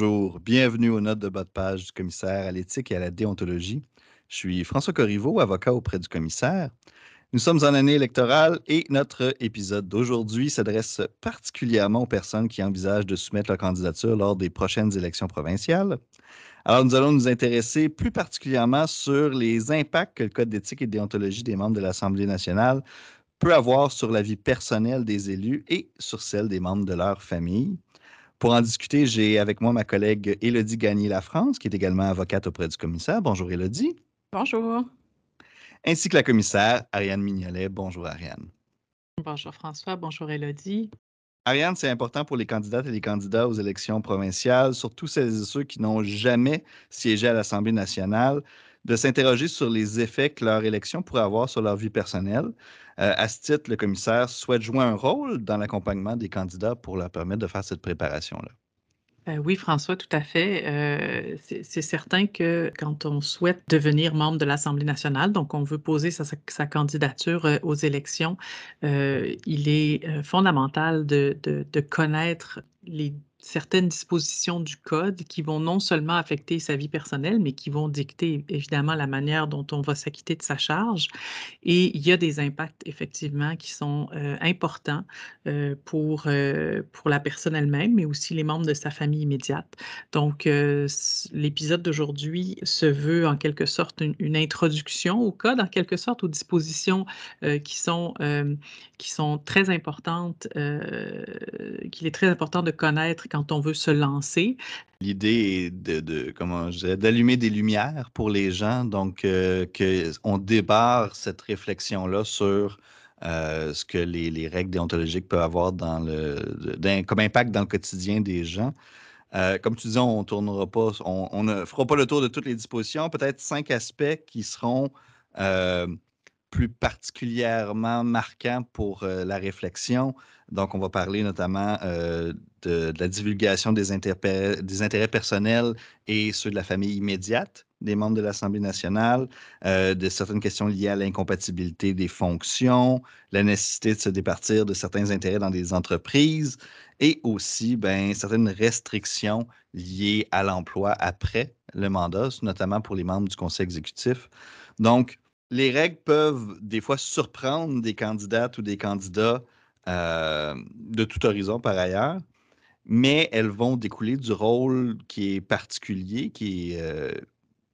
Bonjour, bienvenue aux notes de bas de page du commissaire à l'éthique et à la déontologie. Je suis François Corriveau, avocat auprès du commissaire. Nous sommes en année électorale et notre épisode d'aujourd'hui s'adresse particulièrement aux personnes qui envisagent de soumettre leur candidature lors des prochaines élections provinciales. Alors, nous allons nous intéresser plus particulièrement sur les impacts que le Code d'éthique et de déontologie des membres de l'Assemblée nationale peut avoir sur la vie personnelle des élus et sur celle des membres de leur famille. Pour en discuter, j'ai avec moi ma collègue Élodie Gagné-La-France, qui est également avocate auprès du commissaire. Bonjour Élodie. Bonjour. Ainsi que la commissaire Ariane Mignolet. Bonjour Ariane. Bonjour François, bonjour Élodie. Ariane, c'est important pour les candidates et les candidats aux élections provinciales, surtout celles et ceux qui n'ont jamais siégé à l'Assemblée nationale, de s'interroger sur les effets que leur élection pourrait avoir sur leur vie personnelle. Euh, à ce titre, le commissaire souhaite jouer un rôle dans l'accompagnement des candidats pour leur permettre de faire cette préparation-là. Euh, oui, François, tout à fait. Euh, c'est certain que quand on souhaite devenir membre de l'Assemblée nationale, donc on veut poser sa, candidature aux élections, il est fondamental de, de connaître les certaines dispositions du code qui vont non seulement affecter sa vie personnelle, mais qui vont dicter évidemment la manière dont on va s'acquitter de sa charge. Et il y a des impacts effectivement qui sont euh, importants euh, pour, euh, pour la personne elle-même, mais aussi les membres de sa famille immédiate. Donc, l'épisode d'aujourd'hui se veut en quelque sorte une, une, introduction au code, en quelque sorte aux dispositions qui, sont, qui sont très importantes, qu'il est très important de connaître quand on veut se lancer? L'idée est de, comment d'allumer des lumières pour les gens, donc euh, qu'on débarre cette réflexion-là sur euh, ce que les, règles déontologiques peuvent avoir dans le, comme impact dans le quotidien des gens. Euh, comme tu disais, on tournera pas, on, ne fera pas le tour de toutes les dispositions, peut-être cinq aspects qui seront plus particulièrement marquants pour la réflexion. Donc, on va parler notamment de, la divulgation des, des, intérêts personnels et ceux de la famille immédiate des membres de l'Assemblée nationale, euh, de certaines questions liées à l'incompatibilité des fonctions, la nécessité de se départir de certains intérêts dans des entreprises et aussi ben, certaines restrictions liées à l'emploi après le mandat, notamment pour les membres du conseil exécutif. Donc, les règles peuvent des fois surprendre des candidates ou des candidats euh, de tout horizon par ailleurs mais elles vont découler du rôle qui est particulier, qui est euh,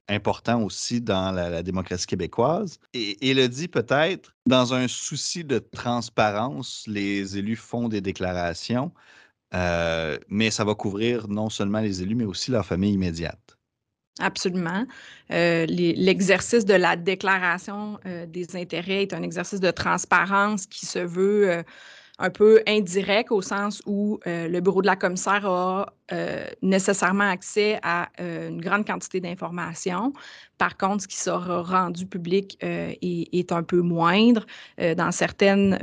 important aussi dans la, démocratie québécoise. Et, le dit peut-être, dans un souci de transparence, les élus font des déclarations, euh, mais ça va couvrir non seulement les élus, mais aussi leur famille immédiate. Absolument. L'exercice de la déclaration des intérêts est un exercice de transparence qui se veut un peu indirect au sens où euh, le bureau de la commissaire a euh, nécessairement accès à euh, une grande quantité d'informations. Par contre, ce qui sera rendu public est, un peu moindre. dans certaines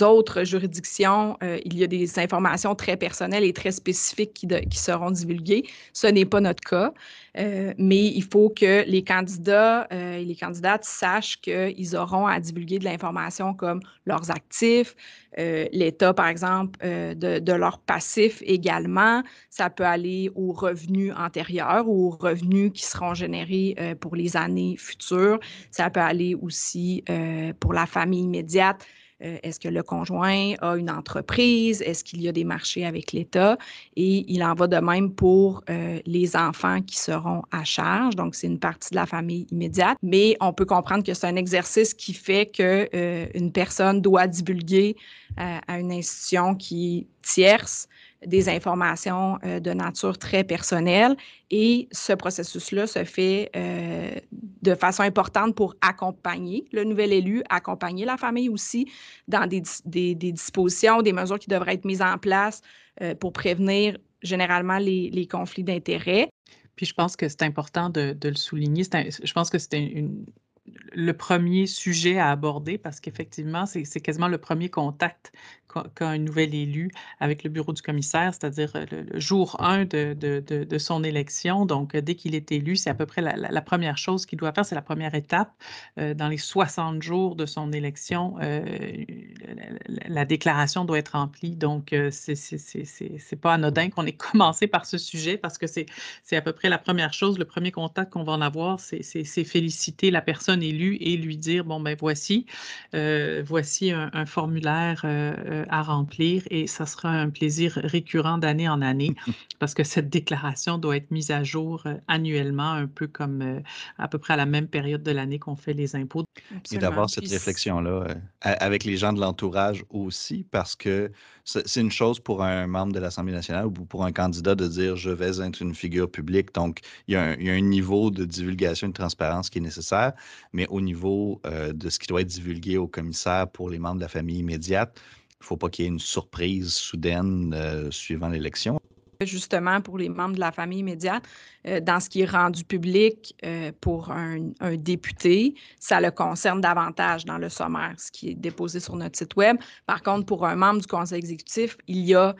autres juridictions, il y a des informations très personnelles et très spécifiques qui, qui seront divulguées. Ce n'est pas notre cas. mais il faut que les candidats et les candidates sachent qu'ils auront à divulguer de l'information comme leurs actifs, l'état, par exemple, de, de, leur passif également. Ça peut aller aux revenus antérieurs ou aux revenus qui seront générés euh, pour les années futures. Ça peut aller aussi euh, pour la famille immédiate. Euh, est-ce que le conjoint a une entreprise? Est-ce qu'il y a des marchés avec l'État? Et il en va de même pour les enfants qui seront à charge. Donc, c'est une partie de la famille immédiate. Mais on peut comprendre que c'est un exercice qui fait qu'une personne doit divulguer à une institution qui tierce des informations euh, de nature très personnelle. Et ce processus-là se fait euh, de façon importante pour accompagner le nouvel élu, accompagner la famille aussi dans des, dispositions, des mesures qui devraient être mises en place euh, pour prévenir généralement les, conflits d'intérêts. Puis je pense que c'est important de, le souligner. je pense que une, le premier sujet à aborder parce qu'effectivement, c'est quasiment le premier contact qu'a un nouvel élu avec le bureau du commissaire, c'est-à-dire le, jour 1 de, de, son élection. Donc, dès qu'il est élu, c'est à peu près la, première chose qu'il doit faire, c'est la première étape. dans les 60 jours de son élection, la, déclaration doit être remplie. Donc, c'est n'est pas anodin qu'on ait commencé par ce sujet parce que c'est à peu près la première chose, le premier contact qu'on va en avoir, c'est féliciter la personne élue et lui dire, bon, ben voici, euh, voici un, formulaire euh, euh, à remplir et ça sera un plaisir récurrent d'année en année parce que cette déclaration doit être mise à jour annuellement, un peu comme à peu près à la même période de l'année qu'on fait les impôts. Et d'avoir cette réflexion-là avec les gens de l'entourage aussi, parce que c'est une chose pour un membre de l'Assemblée nationale ou pour un candidat de dire je vais être une figure publique. Donc, il y a un, niveau de divulgation et de transparence qui est nécessaire, mais au niveau euh, de ce qui doit être divulgué au commissaire pour les membres de la famille immédiate, il ne faut pas qu'il y ait une surprise soudaine euh, suivant l'élection justement pour les membres de la famille immédiate, euh, dans ce qui est rendu public euh, pour un, député, ça le concerne davantage dans le sommaire, ce qui est déposé sur notre site Web. Par contre, pour un membre du conseil exécutif, il y a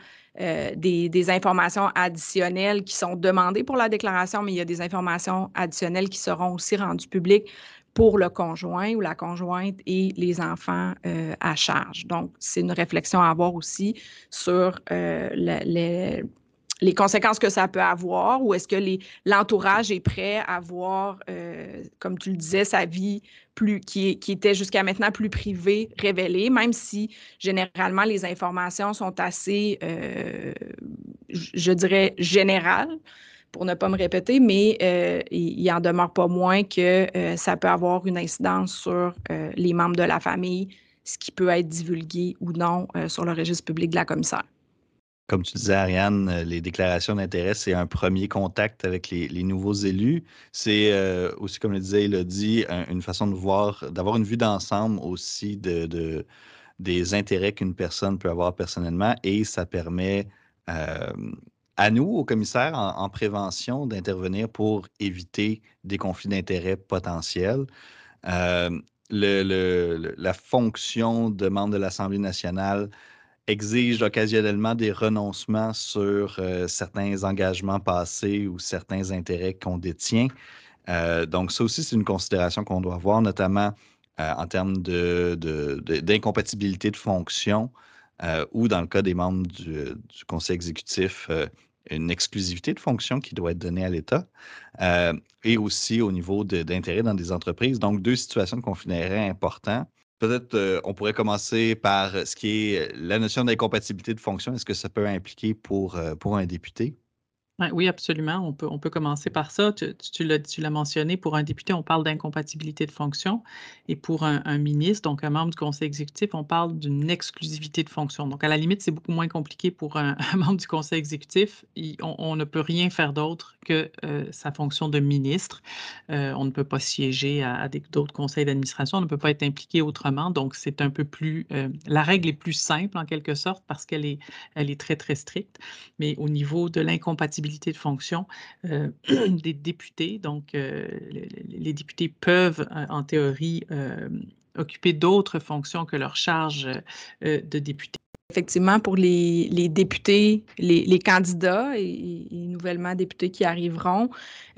des, informations additionnelles qui sont demandées pour la déclaration, mais il y a des informations additionnelles qui seront aussi rendues publiques pour le conjoint ou la conjointe et les enfants à charge. Donc, c'est une réflexion à avoir aussi sur les les conséquences que ça peut avoir ou est-ce que l'entourage est prêt à voir, euh, comme tu le disais, sa vie plus qui, qui était jusqu'à maintenant plus privée, révélée, même si généralement les informations sont assez, euh, je dirais, générales pour ne pas me répéter, mais euh, il en demeure pas moins que ça peut avoir une incidence sur les membres de la famille, ce qui peut être divulgué ou non sur le registre public de la commissaire. Comme tu disais, Ariane, euh, les déclarations d'intérêt, c'est un premier contact avec les, nouveaux élus. C'est euh, aussi, comme le disait Elodie, une façon de voir, d'avoir une vue d'ensemble aussi de, des intérêts qu'une personne peut avoir personnellement et ça permet euh, à nous, au commissaire, en, prévention, d'intervenir pour éviter des conflits d'intérêts potentiels. la fonction de membre de l'Assemblée nationale exige occasionnellement des renoncements sur euh, certains engagements passés ou certains intérêts qu'on détient. Euh, donc, ça aussi, c'est une considération qu'on doit avoir, notamment euh, en termes d'incompatibilité de, de, fonction ou, dans le cas des membres du, conseil exécutif, une exclusivité de fonction qui doit être donnée à l'État et aussi au niveau d'intérêt dans des entreprises. Donc, deux situations de conflit d'intérêt importants Peut-être euh, on pourrait commencer par ce qui est la notion d'incompatibilité de fonction. Est-ce que ça peut impliquer pour, euh, pour un député? Oui, absolument. On peut, on peut commencer par ça. Tu, tu l'as mentionné, pour un député, on parle d'incompatibilité de fonction. Et pour un, ministre, donc un membre du conseil exécutif, on parle d'une exclusivité de fonction. Donc, à la limite, c'est beaucoup moins compliqué pour un, membre du conseil exécutif. on, ne peut rien faire d'autre que euh, sa fonction de ministre. Euh, on ne peut pas siéger à, d'autres conseils d'administration. On ne peut pas être impliqué autrement. Donc, c'est un peu plus... Euh, la règle est plus simple, en quelque sorte, parce qu'elle est, elle est très, très stricte. Mais au niveau de l'incompatibilité de fonction euh, des députés. Donc, euh, les, députés peuvent, euh, en théorie, occuper d'autres fonctions que leur charge de député effectivement, pour les, députés, les, candidats et, nouvellement députés qui arriveront,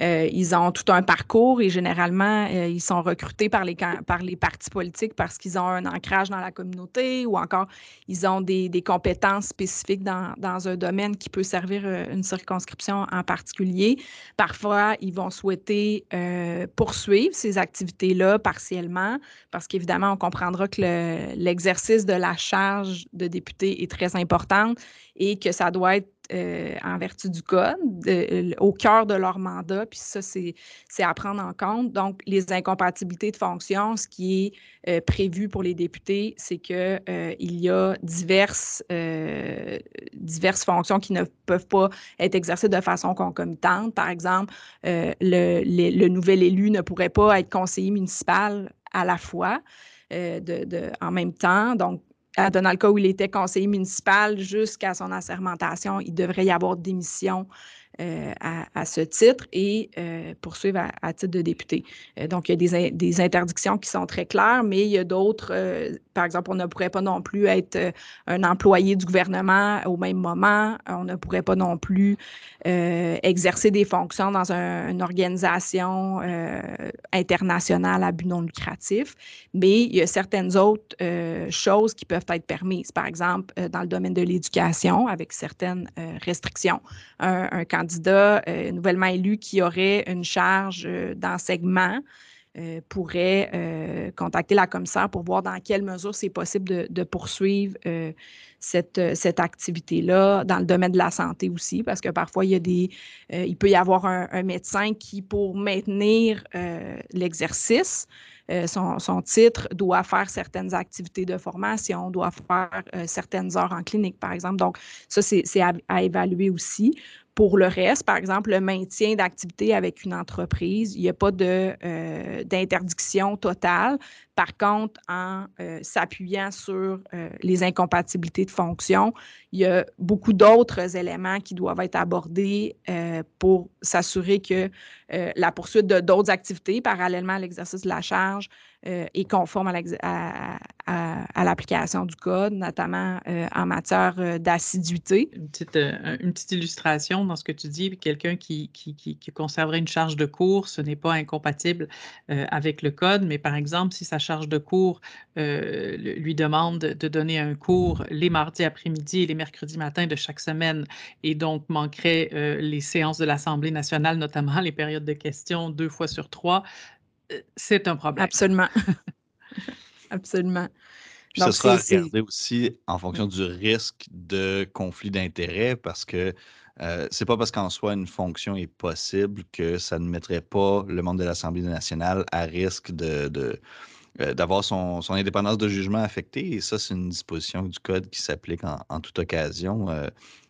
euh, ils ont tout un parcours et généralement, euh, ils sont recrutés par les, par les partis politiques parce qu'ils ont un ancrage dans la communauté ou encore ils ont des, compétences spécifiques dans, un domaine qui peut servir euh, une circonscription en particulier. Parfois, ils vont souhaiter poursuivre ces activités-là partiellement parce qu'évidemment, on comprendra que l'exercice de la charge de député est très importante et que ça doit être euh, en vertu du code, au cœur de leur mandat, puis ça, c'est à prendre en compte. Donc, les incompatibilités de fonction, ce qui est euh, prévu pour les députés, c'est qu'il euh, y a diverses, diverses fonctions qui ne peuvent pas être exercées de façon concomitante. Par exemple, le, nouvel élu ne pourrait pas être conseiller municipal à la fois. De, en même temps. Donc, dans le cas où il était conseiller municipal jusqu'à son assermentation, il devrait y avoir démission euh, à, ce titre et euh, poursuivre à, titre de député. Euh, donc, il y a des, interdictions qui sont très claires, mais il y a d'autres, par exemple, on ne pourrait pas non plus être un employé du gouvernement au même moment, on ne pourrait pas non plus exercer des fonctions dans une organisation internationale à but non lucratif, mais il y a certaines autres choses qui peuvent être permises, par exemple, dans le domaine de l'éducation, avec certaines restrictions. Un, un candidat euh, nouvellement élu qui aurait une charge euh, d'enseignement euh, pourrait contacter la commissaire pour voir dans quelle mesure c'est possible de, poursuivre cette, activité-là dans le domaine de la santé aussi, parce que parfois, il, y a des, il peut y avoir un, médecin qui, pour maintenir l'exercice, son, titre doit faire certaines activités de formation, doit faire certaines heures en clinique, par exemple. Donc, ça, c'est à, évaluer aussi. Pour le reste, par exemple, le maintien d'activité avec une entreprise, il n'y a pas euh, d'interdiction totale. Par contre, en euh, s'appuyant sur euh, les incompatibilités de fonction, il y a beaucoup d'autres éléments qui doivent être abordés pour s'assurer que la poursuite d'autres activités parallèlement à l'exercice de la charge euh, est conforme à, l'application du code, notamment euh, en matière euh, d'assiduité. Une petite, une petite illustration dans ce que tu dis, quelqu'un qui, conserverait une charge de cours, ce n'est pas incompatible avec le code, mais par exemple, si sa charge de cours lui demande de donner un cours les mardis après-midi et les mercredis matins de chaque semaine, et donc manquerait les séances de l'Assemblée nationale, notamment les périodes de questions deux fois sur trois, euh, c'est un problème. Absolument. Absolument. Puis ce sera regardé aussi en fonction du risque de conflit d'intérêts parce que euh, c'est pas parce qu'en soi une fonction est possible que ça ne mettrait pas le membre de l'Assemblée nationale à risque de, euh, d'avoir son, indépendance de jugement affectée. Et ça, c'est une disposition du Code qui s'applique en, toute occasion.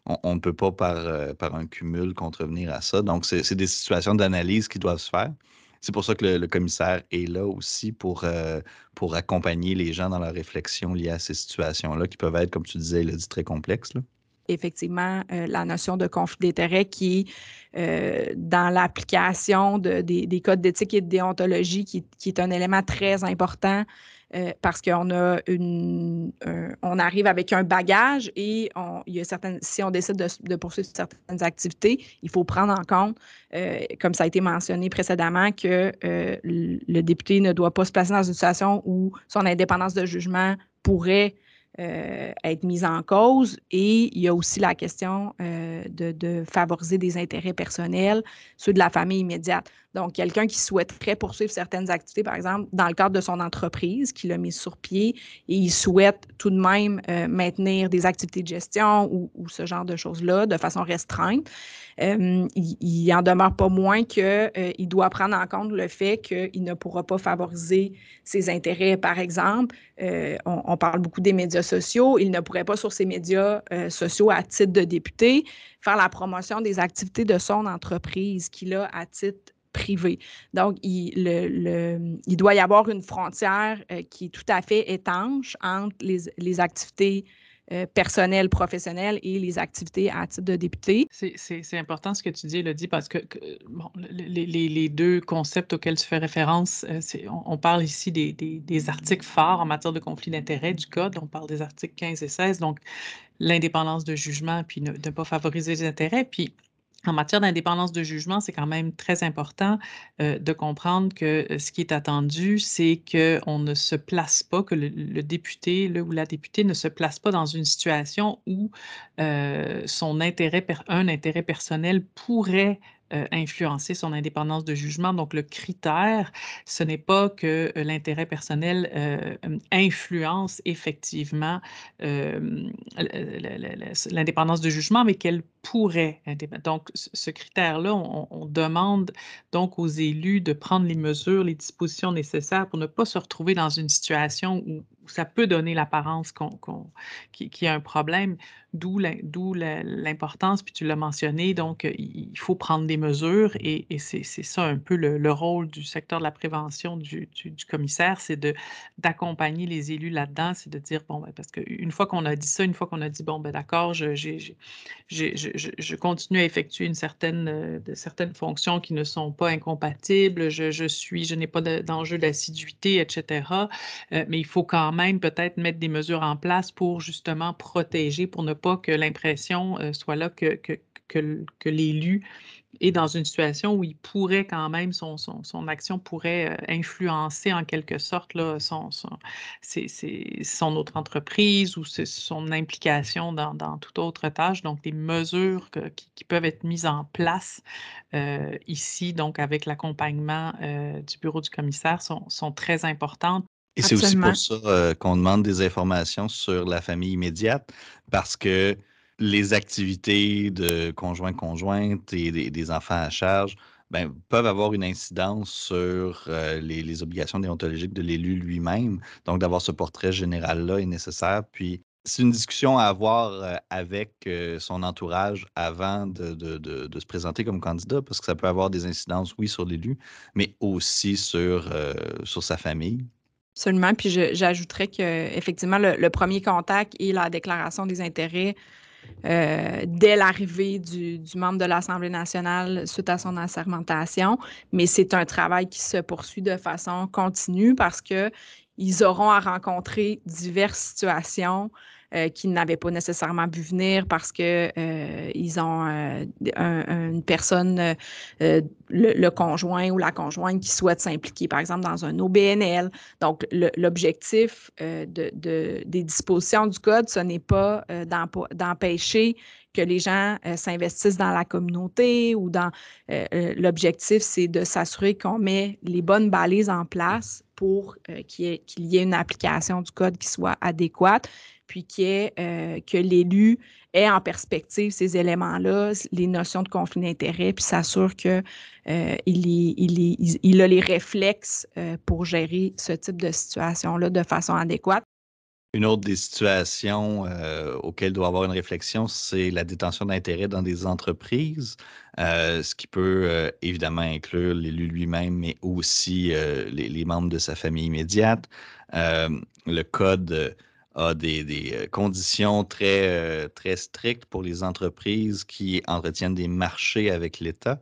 on, ne peut pas, par, par un cumul, contrevenir à ça. Donc, c'est des situations d'analyse qui doivent se faire. C'est pour ça que le, commissaire est là aussi pour, euh, pour accompagner les gens dans leur réflexion liée à ces situations-là qui peuvent être, comme tu disais, dit, très complexes. effectivement euh, la notion de conflit d'intérêt qui euh, dans l'application de, des, codes d'éthique et de déontologie, qui, qui, est un élément très important euh, parce qu'on a une, on arrive avec un bagage et il y a certaines, si on décide de, poursuivre certaines activités, il faut prendre en compte, euh, comme ça a été mentionné précédemment, que euh, le député ne doit pas se placer dans une situation où son indépendance de jugement pourrait être mise en cause. Et il y a aussi la question de, favoriser des intérêts personnels, ceux de la famille immédiate. Donc, quelqu'un qui souhaiterait poursuivre certaines activités, par exemple, dans le cadre de son entreprise, qui l'a mis sur pied, et il souhaite tout de même euh, maintenir des activités de gestion ou, ce genre de choses-là de façon restreinte, euh, il, n'en en demeure pas moins qu'il euh, doit prendre en compte le fait qu'il ne pourra pas favoriser ses intérêts. Par exemple, on, on, parle beaucoup des médias sociaux. Il ne pourrait pas, sur ces médias sociaux, à titre de député, faire la promotion des activités de son entreprise qu'il a à titre Donc, il, doit y avoir une frontière euh, qui est tout à fait étanche entre les, activités euh, personnelles, professionnelles et les activités à titre de député. C'est important ce que tu dis, Elodie, parce que, bon, les, deux concepts auxquels tu fais référence, euh, on, parle ici des, articles phares en matière de conflit d'intérêts du Code. On parle des articles 15 et 16, donc l'indépendance de jugement, puis ne, ne, pas favoriser les intérêts. Puis en matière d'indépendance de jugement, c'est quand même très important euh, de comprendre que euh, ce qui est attendu, c'est qu'on ne se place pas, que le, député le, ou la députée ne se place pas dans une situation où euh, son intérêt, un intérêt personnel pourrait euh, influencer son indépendance de jugement. Donc, le critère, ce n'est pas que euh, l'intérêt personnel euh, influence effectivement l'indépendance de jugement, mais qu'elle pourrait. Donc, ce critère-là, on, demande donc aux élus de prendre les mesures, les dispositions nécessaires pour ne pas se retrouver dans une situation où ça peut donner l'apparence qu'il y a un problème, d'où l'importance, puis tu l'as mentionné, donc il faut prendre des mesures et, c'est ça un peu le, rôle du secteur de la prévention du, commissaire, c'est d'accompagner les élus là-dedans, c'est de dire, bon, ben, parce qu'une fois qu'on a dit ça, une fois qu'on a dit, bon, ben d'accord, je, je, continue à effectuer une certaine, de certaines fonctions qui ne sont pas incompatibles, je, suis, je n'ai pas d'enjeu d'assiduité, etc. Euh, mais il faut quand même peut-être mettre des mesures en place pour justement protéger, pour ne pas que l'impression euh, soit là que, que, que, l'élu est dans une situation où il pourrait quand même, son, son, action pourrait euh, influencer en quelque sorte là, son, son, son autre entreprise ou son implication dans, dans, toute autre tâche. Donc, des mesures qui, peuvent être mises en place ici, donc avec l'accompagnement du bureau du commissaire, sont, sont très importantes et c'est aussi pour ça euh, qu'on demande des informations sur la famille immédiate, parce que les activités de conjoint-conjointe et des, enfants à charge ben, peuvent avoir une incidence sur euh, les, obligations déontologiques de l'élu lui-même. Donc, d'avoir ce portrait général-là est nécessaire. Puis, c'est une discussion à avoir euh, avec son entourage avant de, de, se présenter comme candidat, parce que ça peut avoir des incidences, oui, sur l'élu, mais aussi sur, sur sa famille. Absolument. Puis j'ajouterais qu'effectivement, le, le premier contact et la déclaration des intérêts euh, dès l'arrivée du, membre de l'Assemblée nationale suite à son assermentation, mais c'est un travail qui se poursuit de façon continue parce qu'ils auront à rencontrer diverses situations euh, qui n'avaient pas nécessairement vu venir parce qu'ils euh, ont euh, une personne, le, conjoint ou la conjointe qui souhaite s'impliquer, par exemple, dans un OBNL. Donc, l'objectif de, des dispositions du Code, ce n'est pas d'empêcher que les gens s'investissent dans la communauté ou dans l'objectif, c'est de s'assurer qu'on met les bonnes balises en place pour qu'il y, ait une application du code qui soit adéquate puis euh, que l'élu ait en perspective ces éléments-là, les notions de conflit d'intérêt, puis s'assure qu'il euh, il, a les réflexes euh, pour gérer ce type de situation-là de façon adéquate. Une autre des situations auxquelles doit avoir une réflexion, c'est la détention d'intérêt dans des entreprises, ce qui peut évidemment inclure l'élu lui-même, mais aussi les, membres de sa famille immédiate. le code a des, euh, conditions très, euh, très strictes pour les entreprises qui entretiennent des marchés avec l'État.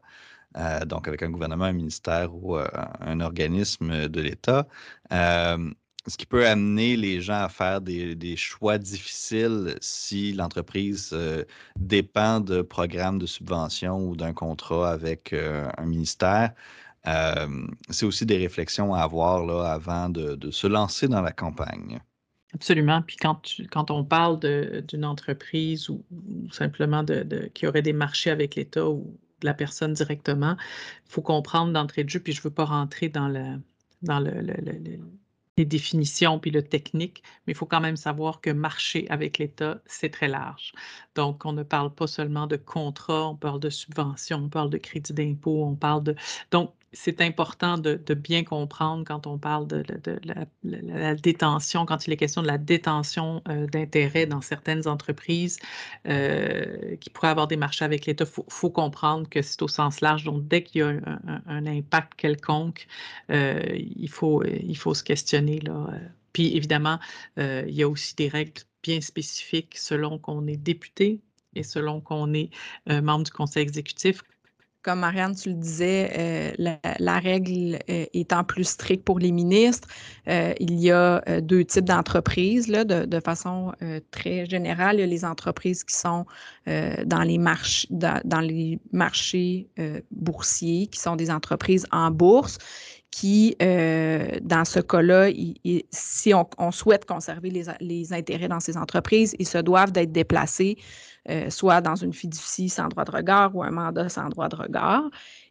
Euh, donc avec un gouvernement, un ministère ou un organisme de l'État, ce qui peut amener les gens à faire des, choix difficiles si l'entreprise dépend de programmes de subvention ou d'un contrat avec un ministère. C'est aussi des réflexions à avoir là, avant de se lancer dans la campagne. Absolument. Puis quand, quand on parle d'une entreprise ou, simplement de, qui aurait des marchés avec l'État ou de la personne directement, il faut comprendre d'entrée de jeu, puis je ne veux pas rentrer dans, le, dans le, les définitions puis le technique, mais il faut quand même savoir que marcher avec l'État, c'est très large. Donc, on ne parle pas seulement de contrat, on parle de subvention, on parle de crédit d'impôt, on parle de... Donc, c'est important de, bien comprendre quand on parle de, la, détention, quand il est question de la détention euh, d'intérêts dans certaines entreprises euh, qui pourraient avoir des marchés avec l'État. Il faut, comprendre que c'est au sens large. Donc, dès qu'il y a un, impact quelconque, euh, il, faut, il faut se questionner. Là. Puis, évidemment, il y a aussi des règles bien spécifiques selon qu'on est député et selon qu'on est membre du conseil exécutif comme Marianne, tu le disais, euh, la, règle euh, étant plus stricte pour les ministres, euh, il y a deux types d'entreprises. De, de, façon très générale, il y a les entreprises qui sont dans les, marches, dans, les marchés boursiers, qui sont des entreprises en bourse qui, dans ce cas-là, si on, souhaite conserver les, intérêts dans ces entreprises, ils se doivent d'être déplacés euh, soit dans une fiducie sans droit de regard ou un mandat sans droit de regard,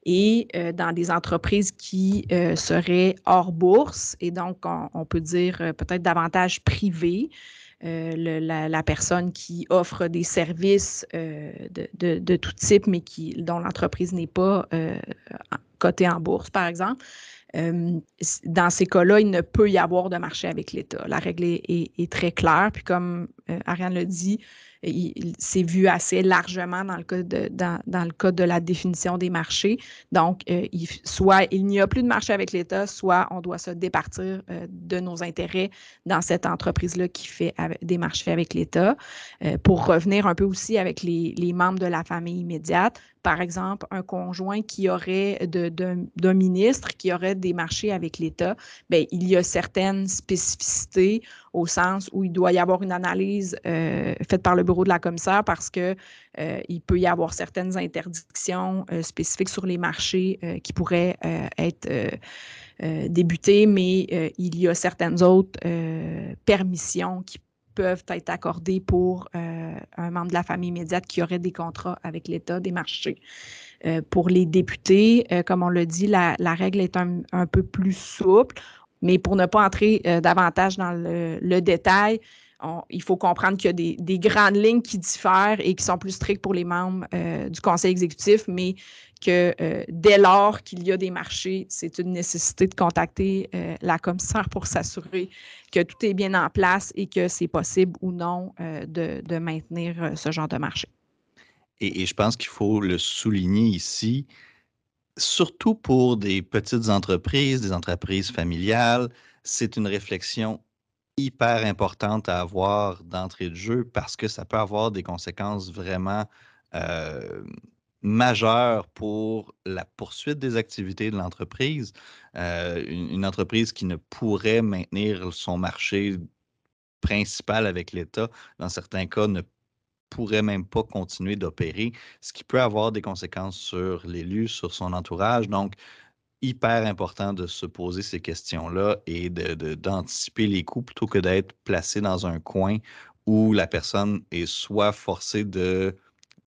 et euh, dans des entreprises qui euh, seraient hors bourse, et donc on, peut dire peut-être davantage privées. la, personne qui offre des services de, tout type, mais qui, dont l'entreprise n'est pas cotée en bourse, par exemple. Dans ces cas-là, il ne peut y avoir de marché avec l'État. La règle est, très claire. Puis comme Ariane le dit, c'est vu assez largement dans le, cas de, dans, le cas de la définition des marchés. Donc, il, soit il n'y a plus de marché avec l'État, soit on doit se départir de nos intérêts dans cette entreprise-là qui fait des marchés avec l'État. pour revenir un peu aussi avec les, les membres de la famille immédiate, par exemple, un conjoint qui aurait d'un ministre qui aurait des marchés avec l'État, bien, il y a certaines spécificités au sens où il doit y avoir une analyse euh, faite par le bureau de la commissaire parce qu'il euh, peut y avoir certaines interdictions euh, spécifiques sur les marchés qui pourraient être débutées, mais il y a certaines autres permissions qui peuvent être accordés pour euh, un membre de la famille immédiate qui aurait des contrats avec l'État, des marchés. Euh, pour les députés, euh, comme on l'a dit, la, règle est un, peu plus souple, mais pour ne pas entrer davantage dans le, détail, il faut comprendre qu'il y a des, des, grandes lignes qui diffèrent et qui sont plus strictes pour les membres du conseil exécutif, mais que euh, dès lors qu'il y a des marchés, c'est une nécessité de contacter euh, la commissaire pour s'assurer que tout est bien en place et que c'est possible ou non euh, de, maintenir ce genre de marché. Et, je pense qu'il faut le souligner ici, surtout pour des petites entreprises, des entreprises familiales, c'est une réflexion hyper importante à avoir d'entrée de jeu parce que ça peut avoir des conséquences vraiment majeur pour la poursuite des activités de l'entreprise. Euh, une, entreprise qui ne pourrait maintenir son marché principal avec l'État, dans certains cas, ne pourrait même pas continuer d'opérer, ce qui peut avoir des conséquences sur l'élu, sur son entourage. Donc, hyper important de se poser ces questions-là et d'anticiper de, les coûts plutôt que d'être placé dans un coin où la personne est soit forcée de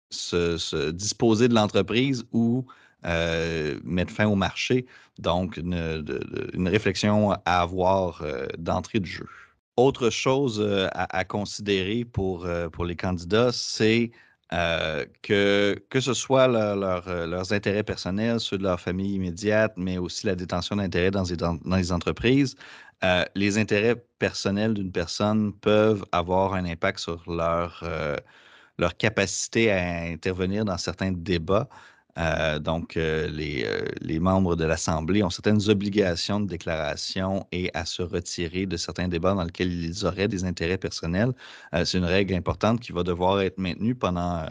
se, disposer de l'entreprise ou euh, mettre fin au marché. Donc, une, réflexion à avoir euh, d'entrée de jeu. Autre chose à, considérer pour, pour les candidats, c'est que, que ce soit leurs intérêts personnels, ceux de leur famille immédiate, mais aussi la détention d'intérêts dans, dans, les entreprises, les intérêts personnels d'une personne peuvent avoir un impact sur leur leur capacité à intervenir dans certains débats. Euh, donc, euh, les, euh, les, membres de l'Assemblée ont certaines obligations de déclaration et à se retirer de certains débats dans lesquels ils auraient des intérêts personnels. C'est une règle importante qui va devoir être maintenue pendant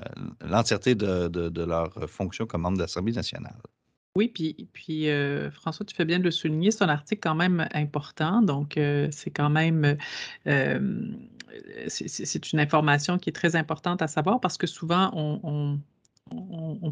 l'entièreté de, leur fonction comme membre de l'Assemblée nationale. Oui, puis François, tu fais bien de le souligner, c'est un article quand même important, donc c'est quand même c'est une information qui est très importante à savoir parce que souvent, on,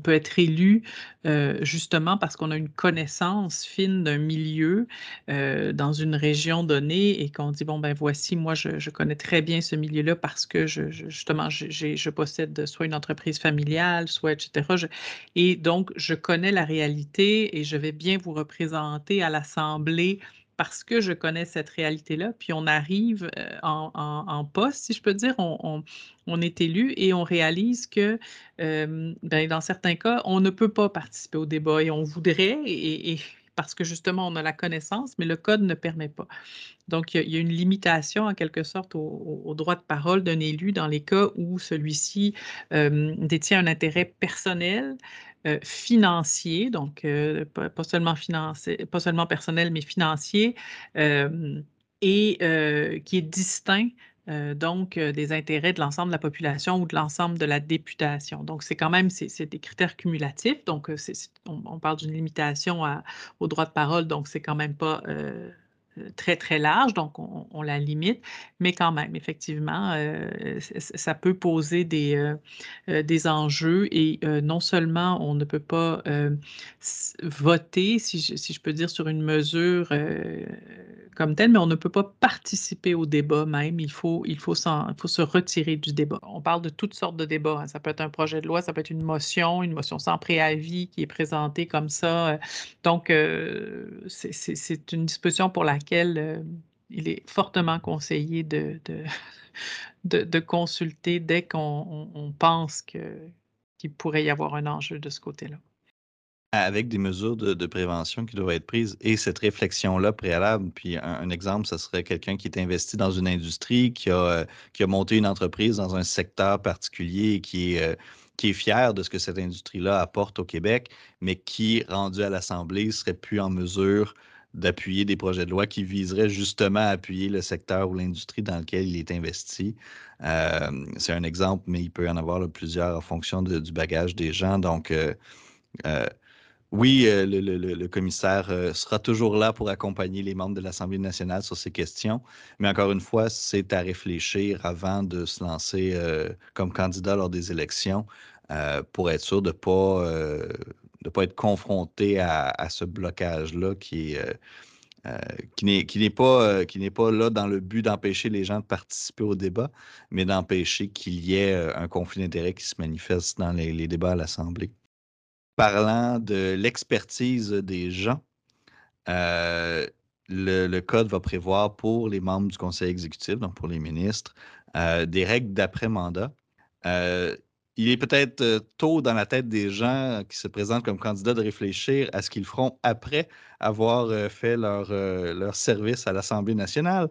peut être élu euh, justement parce qu'on a une connaissance fine d'un milieu euh, dans une région donnée et qu'on dit, bon, ben voici, moi, je, connais très bien ce milieu-là parce que je, justement, je possède soit une entreprise familiale, soit, etc. et donc, je connais la réalité et je vais bien vous représenter à l'Assemblée parce que je connais cette réalité-là, puis on arrive euh, en, poste, si je peux dire, on, est élu et on réalise que euh, ben, dans certains cas, on ne peut pas participer au débat et on voudrait, et, parce que justement, on a la connaissance, mais le code ne permet pas. Donc, il y, a une limitation en quelque sorte au, droit de parole d'un élu dans les cas où celui-ci euh, détient un intérêt personnel, euh, financier, donc euh, pas, seulement financier, pas seulement personnel, mais financier, euh, et qui est distinct donc des intérêts de l'ensemble de la population ou de l'ensemble de la députation. Donc, c'est quand même c'est des critères cumulatifs. Donc, on, parle d'une limitation au droit de parole, donc c'est quand même pas très, très large, donc on, la limite, mais quand même, effectivement, euh, ça peut poser des, euh, euh, des enjeux et non seulement on ne peut pas voter, si je, si je, peux dire, sur une mesure comme telle, mais on ne peut pas participer au débat même. Il faut, il faut, il faut se retirer du débat. On parle de toutes sortes de débats. Hein. Ça peut être un projet de loi, ça peut être une motion, une motion sans préavis qui est présentée comme ça. Donc, c'est une disposition pour laquelle euh, il est fortement conseillé de, de, consulter dès qu'on pense qu'il pourrait y avoir un enjeu de ce côté-là. Avec des mesures de, prévention qui doivent être prises et cette réflexion-là préalable. Puis un, exemple, ce serait quelqu'un qui est investi dans une industrie, qui a, euh, qui a monté une entreprise dans un secteur particulier et qui est, euh, qui est fier de ce que cette industrie-là apporte au Québec, mais qui, rendu à l'Assemblée, serait plus en mesure d'appuyer des projets de loi qui viseraient justement à appuyer le secteur ou l'industrie dans lequel il est investi. Euh, c'est un exemple, mais il peut y en avoir plusieurs en fonction du bagage des gens. Donc, oui, euh, le, commissaire euh, sera toujours là pour accompagner les membres de l'Assemblée nationale sur ces questions, mais encore une fois, c'est à réfléchir avant de se lancer euh, comme candidat lors des élections pour être sûr de ne pas, de pas être confronté à, ce blocage-là qui est... qui n'est pas, là dans le but d'empêcher les gens de participer au débat, mais d'empêcher qu'il y ait un conflit d'intérêts qui se manifeste dans les débats à l'Assemblée parlant de l'expertise des gens, euh, le, code va prévoir pour les membres du conseil exécutif, donc pour les ministres, euh, des règles d'après-mandat. Euh, il est peut-être tôt dans la tête des gens qui se présentent comme candidats de réfléchir à ce qu'ils feront après avoir fait leur, leur service à l'Assemblée nationale.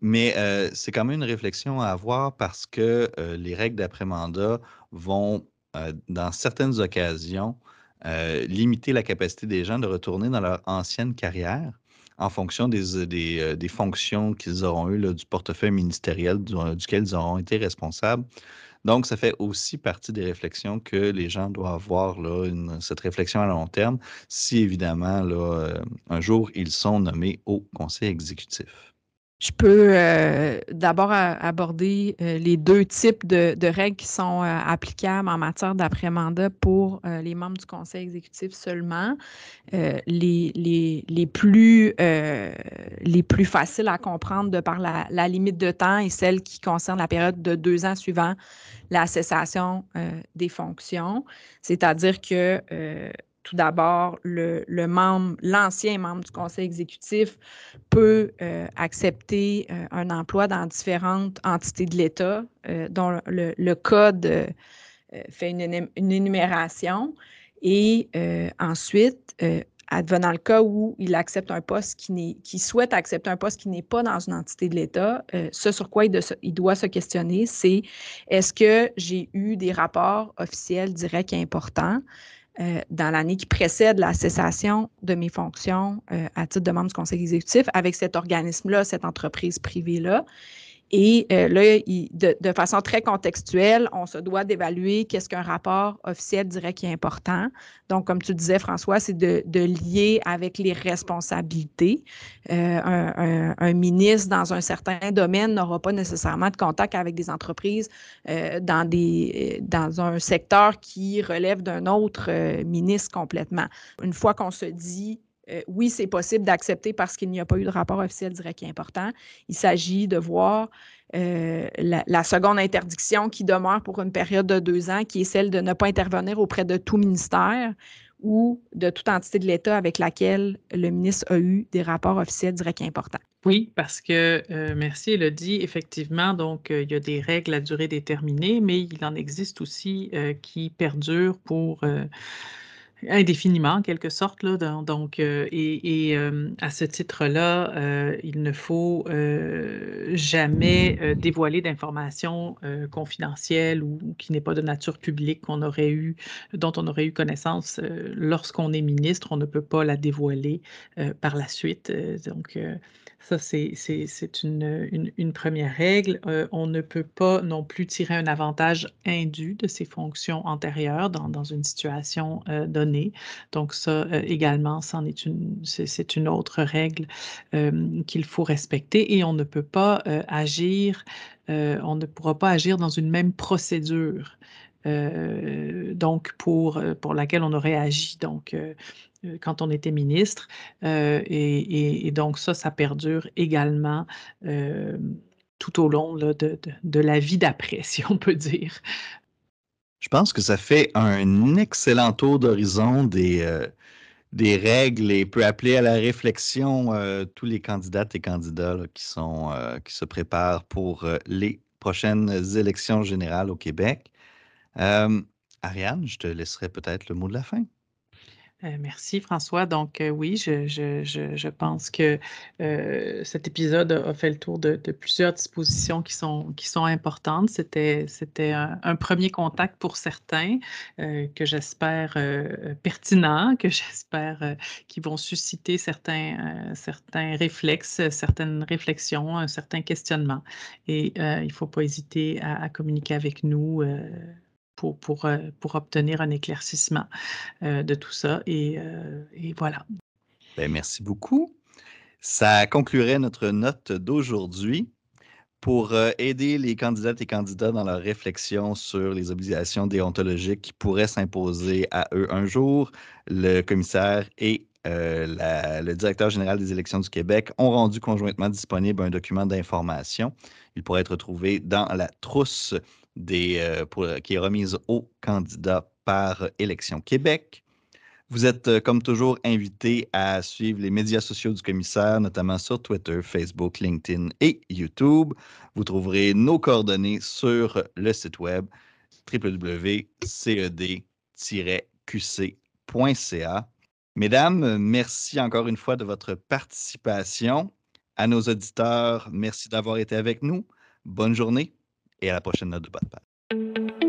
Mais c'est quand même une réflexion à avoir parce que les règles d'après-mandat vont, dans certaines occasions, euh, limiter la capacité des gens de retourner dans leur ancienne carrière en fonction des, euh, euh, des, fonctions qu'ils auront eues, du portefeuille ministériel duquel ils auront été responsables. Donc, ça fait aussi partie des réflexions que les gens doivent avoir, cette réflexion à long terme, si évidemment, là, un jour, ils sont nommés au conseil exécutif. Je peux euh, d'abord aborder euh, les deux types de, règles qui sont euh, applicables en matière d'après-mandat pour les membres du conseil exécutif seulement. Les, les, plus, les plus faciles à comprendre de par la, la, limite de temps et celles qui concernent la période de deux ans suivant la cessation des fonctions. C'est-à-dire que tout d'abord, l'ancien membre du conseil exécutif peut euh, accepter euh, un emploi dans différentes entités de l'État euh, dont le, code fait une, énumération. Et ensuite, advenant le cas où il accepte un poste qui, qui souhaite accepter un poste qui n'est pas dans une entité de l'État, ce sur quoi il, il, doit se questionner, c'est est-ce que j'ai eu des rapports officiels directs importants? Euh, dans l'année qui précède la cessation de mes fonctions euh, à titre de membre du conseil exécutif avec cet organisme-là, cette entreprise privée-là. Et euh, là, de, façon très contextuelle, on se doit d'évaluer qu'est-ce qu'un rapport officiel dirait qui est important. Donc, comme tu disais, François, c'est de, lier avec les responsabilités. Euh, un, ministre dans un certain domaine n'aura pas nécessairement de contact avec des entreprises euh, dans, un secteur qui relève d'un autre ministre complètement. Une fois qu'on se dit euh, oui, c'est possible d'accepter parce qu'il n'y a pas eu de rapport officiel direct est important. Il s'agit de voir euh, la, seconde interdiction qui demeure pour une période de deux ans, qui est celle de ne pas intervenir auprès de tout ministère ou de toute entité de l'État avec laquelle le ministre a eu des rapports officiels directs importants. Oui, parce que, euh, merci, le dit, effectivement, donc, il y a des règles à durée déterminée, mais il en existe aussi qui perdurent pour Indéfiniment, en quelque sorte. Là, donc, euh, et, euh, à ce titre-là, euh, il ne faut jamais dévoiler d'informations confidentielles ou, qui n'est pas de nature publique qu'on aurait eu, dont on aurait eu connaissance lorsqu'on est ministre. On ne peut pas la dévoiler par la suite. donc, ça, c'est une, première règle. Euh, on ne peut pas non plus tirer un avantage indu de ses fonctions antérieures dans, une situation euh, donnée. Donc ça euh, également, c'est une, autre règle qu'il faut respecter et on ne peut pas agir, on ne pourra pas agir dans une même procédure. donc pour, laquelle on aurait agi. Quand on était ministre. Euh, et, donc ça, ça perdure également euh, tout au long de, la vie d'après, si on peut dire. Je pense que ça fait un excellent tour d'horizon des, des règles et peut appeler à la réflexion tous les candidates et candidats qui, sont, qui se préparent pour les prochaines élections générales au Québec. Ariane, je te laisserai peut-être le mot de la fin. Euh, merci François. Donc euh, oui, je, pense que euh, cet épisode a, fait le tour de, plusieurs dispositions qui sont, importantes. C'était, un, premier contact pour certains que j'espère pertinent, que j'espère qui vont susciter certains, certains réflexes, certaines réflexions, un certain questionnement. Et il ne faut pas hésiter à communiquer avec nous pour, pour, euh, pour obtenir un éclaircissement euh, de tout ça. Et, euh, et voilà. Bien, merci beaucoup. Ça conclurait notre note d'aujourd'hui. Pour aider les candidates et candidats dans leur réflexion sur les obligations déontologiques qui pourraient s'imposer à eux un jour, le commissaire et le directeur général des élections du Québec ont rendu conjointement disponible un document d'information. Il pourrait être trouvé dans la trousse des, euh, qui est remise aux candidats par Élection Québec. Vous êtes, euh, comme toujours, invité à suivre les médias sociaux du commissaire, notamment sur Twitter, Facebook, LinkedIn et YouTube. Vous trouverez nos coordonnées sur le site web www.ced-qc.ca. Mesdames, merci encore une fois de votre participation. À nos auditeurs, merci d'avoir été avec nous. Bonne journée et à la prochaine note de bonne